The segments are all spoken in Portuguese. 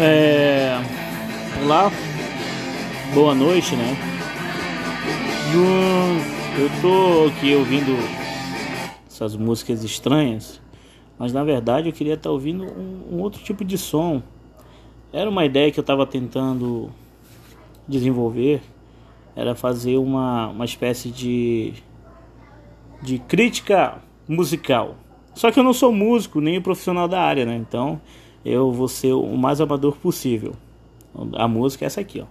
É... Olá, boa noite, né? Eu tô aqui ouvindo essas músicas estranhas, mas na verdade eu queria estar ouvindo um, um outro tipo de som. Era uma ideia que eu estava tentando desenvolver, era fazer uma, uma espécie de, de crítica musical. Só que eu não sou músico nem profissional da área, né? Então eu vou ser o mais amador possível. A música é essa aqui, ó.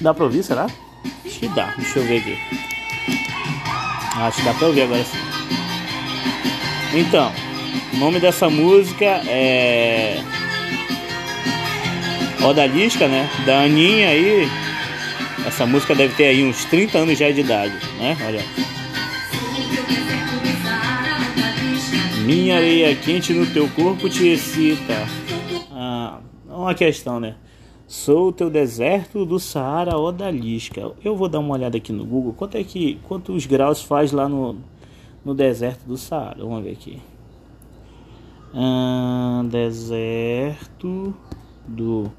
Dá pra ouvir, será? Acho que dá. Deixa eu ver aqui. Acho que dá pra ouvir agora sim. Então, o nome dessa música é. Odalisca, né? Da Aninha aí. Essa música deve ter aí uns 30 anos já de idade, né? Olha. Minha areia quente no teu corpo te excita. Ah, uma questão, né? Sou o teu deserto do Saara odalisca. Eu vou dar uma olhada aqui no Google. Quanto é que quantos graus faz lá no, no deserto do Saara? Vamos ver aqui. Ah, deserto do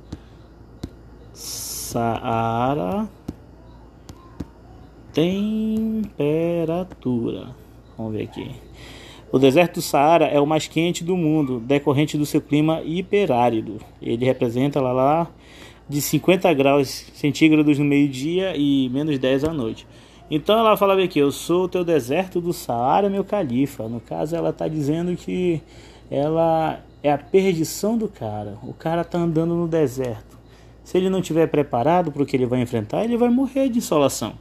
Saara temperatura. Vamos ver aqui. O deserto do Saara é o mais quente do mundo, decorrente do seu clima hiperárido. Ele representa lá, lá de 50 graus centígrados no meio-dia e menos 10 à noite. Então ela falava aqui: Eu sou o teu deserto do Saara, meu califa. No caso, ela está dizendo que ela é a perdição do cara. O cara está andando no deserto. Se ele não estiver preparado para o que ele vai enfrentar, ele vai morrer de insolação.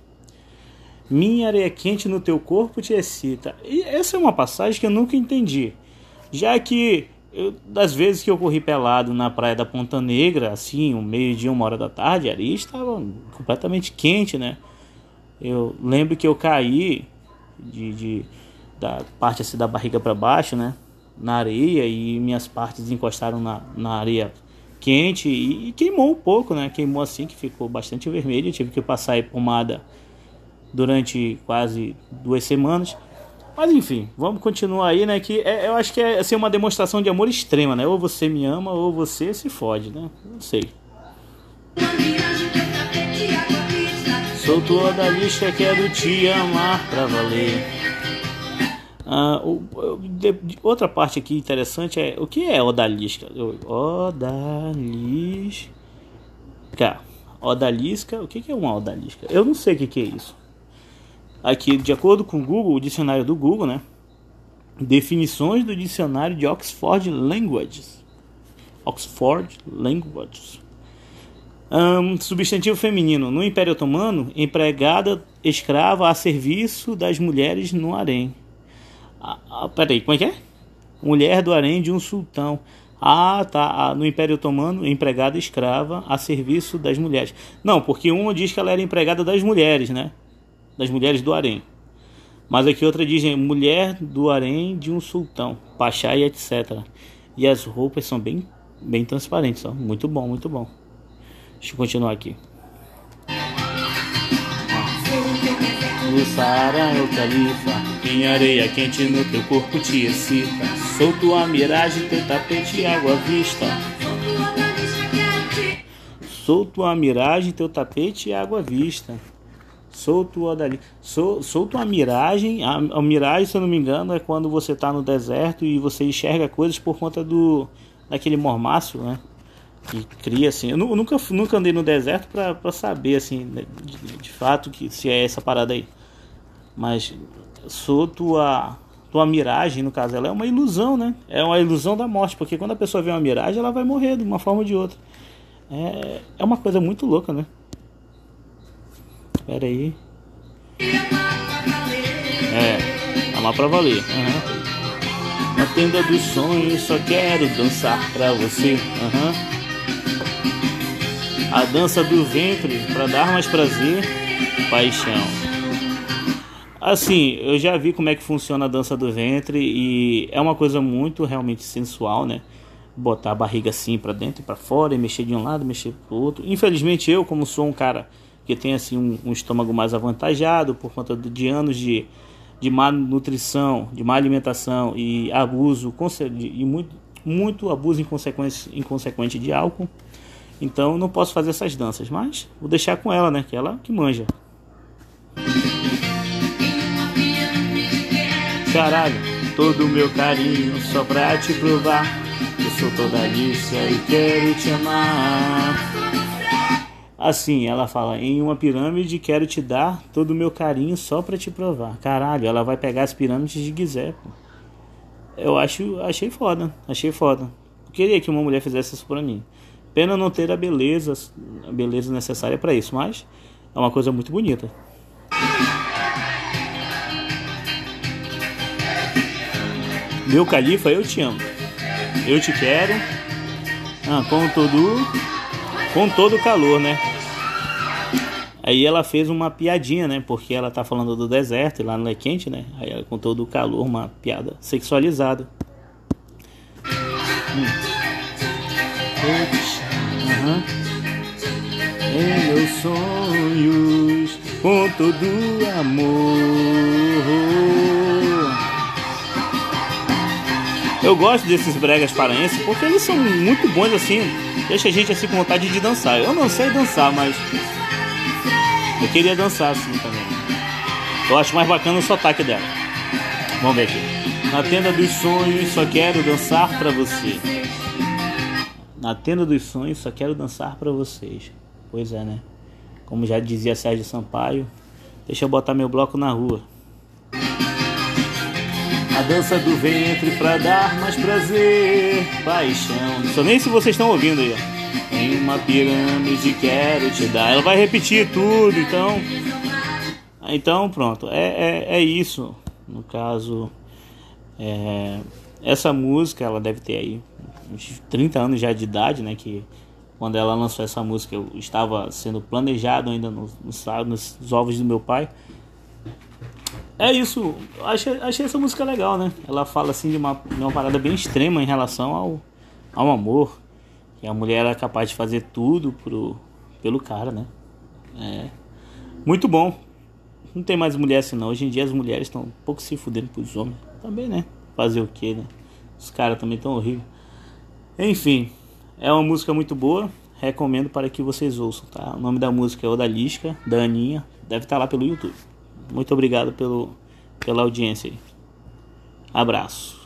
Minha areia quente no teu corpo te excita. E essa é uma passagem que eu nunca entendi. Já que eu, das vezes que eu corri pelado na praia da Ponta Negra, assim, um meio-dia, uma hora da tarde, a areia estava completamente quente, né? Eu lembro que eu caí de, de da parte assim da barriga para baixo, né? Na areia e minhas partes encostaram na, na areia quente e, e, queimou um pouco, né? Queimou assim que ficou bastante vermelho. Eu tive que passar pomada durante quase duas semanas. Mas enfim, vamos continuar aí, né? Que é, eu acho que é assim, uma demonstração de amor extrema, né? Ou você me ama ou você se fode, né? Não sei. Sou toda lista, quero te amar pra valer. Ah, o, de, outra parte aqui interessante é o que é odalisca? Odalisca. Odalisca, o que é uma odalisca? Eu não sei o que é isso. Aqui, de acordo com o Google, o dicionário do Google, né? Definições do dicionário de Oxford Languages. Oxford Languages. Um, substantivo feminino. No Império Otomano, empregada escrava a serviço das mulheres no harém. Ah, ah, peraí, como é que é? Mulher do harém de um sultão. Ah, tá. Ah, no Império Otomano, empregada escrava a serviço das mulheres. Não, porque uma diz que ela era empregada das mulheres, né? Das mulheres do harém. Mas aqui outra diz mulher do harém de um sultão, pachá e etc. E as roupas são bem, bem transparentes, ó. muito bom, muito bom. Deixa eu continuar aqui. No Saara é o califa, em areia quente no teu corpo te excita. Sou tua miragem, teu tapete água vista. Sou tua miragem, teu tapete água vista. Solto dali. Sol, solto miragem. A, a, miragem, se eu não me engano, é quando você está no deserto e você enxerga coisas por conta do daquele mormaço, né? Que cria assim. Eu nunca, nunca andei no deserto para saber assim, né, de, de, fato que se é essa parada aí. Mas sou tua tua miragem, no caso, ela é uma ilusão, né? É uma ilusão da morte, porque quando a pessoa vê uma miragem, ela vai morrer de uma forma ou de outra. É, é uma coisa muito louca, né? Pera aí. É, amar pra valer. Uhum. Na tenda dos sonhos só quero dançar pra você. Uhum. A dança do ventre pra dar mais prazer, paixão. Assim, eu já vi como é que funciona a dança do ventre e é uma coisa muito realmente sensual, né? Botar a barriga assim para dentro e para fora e mexer de um lado, mexer pro outro. Infelizmente eu, como sou um cara que tem assim um, um estômago mais avantajado por conta de anos de, de má nutrição, de má alimentação e abuso e muito muito abuso inconsequente, inconsequente de álcool. Então não posso fazer essas danças, mas vou deixar com ela, né? Que ela que manja. Caralho, todo o meu carinho só pra te provar. Eu sou toda lista e quero te amar. Assim, ela fala, em uma pirâmide quero te dar todo o meu carinho só pra te provar. Caralho, ela vai pegar as pirâmides de Gizé, pô. Eu acho, achei foda, achei foda. queria que uma mulher fizesse isso pra mim. Pena não ter a beleza, a beleza necessária para isso, mas é uma coisa muito bonita. Meu califa, eu te amo. Eu te quero. Ah, com todo com todo calor, né? Aí ela fez uma piadinha, né? Porque ela tá falando do deserto e lá não é quente, né? Aí ela com todo o calor, uma piada sexualizada. Hum. Em meus sonhos, com todo amor. Eu gosto desses bregas paraenses porque eles são muito bons assim, deixa a gente assim com vontade de dançar. Eu não sei dançar, mas eu queria dançar assim também. Eu acho mais bacana o sotaque dela. Vamos ver aqui. Na tenda dos sonhos, só quero dançar para você. Na tenda dos sonhos, só quero dançar para vocês. Pois é, né? Como já dizia Sérgio Sampaio, deixa eu botar meu bloco na rua. A dança do ventre pra dar mais prazer, paixão. Não sei nem se vocês estão ouvindo aí. Em uma pirâmide quero te dar. Ela vai repetir tudo, então. Então pronto, é, é, é isso. No caso, é, essa música ela deve ter aí uns 30 anos já de idade, né? Que quando ela lançou essa música eu estava sendo planejado ainda nos ovos do meu pai. É isso, achei, achei essa música legal, né? Ela fala assim de uma, de uma parada bem extrema em relação ao, ao amor. Que a mulher era capaz de fazer tudo pro, pelo cara, né? É. Muito bom. Não tem mais mulher assim não. Hoje em dia as mulheres estão um pouco se fudendo pros homens. Também, né? Fazer o que, né? Os caras também estão horríveis. Enfim, é uma música muito boa. Recomendo para que vocês ouçam, tá? O nome da música é Odalisca, da Aninha. Deve estar lá pelo YouTube. Muito obrigado pelo, pela audiência. Abraço.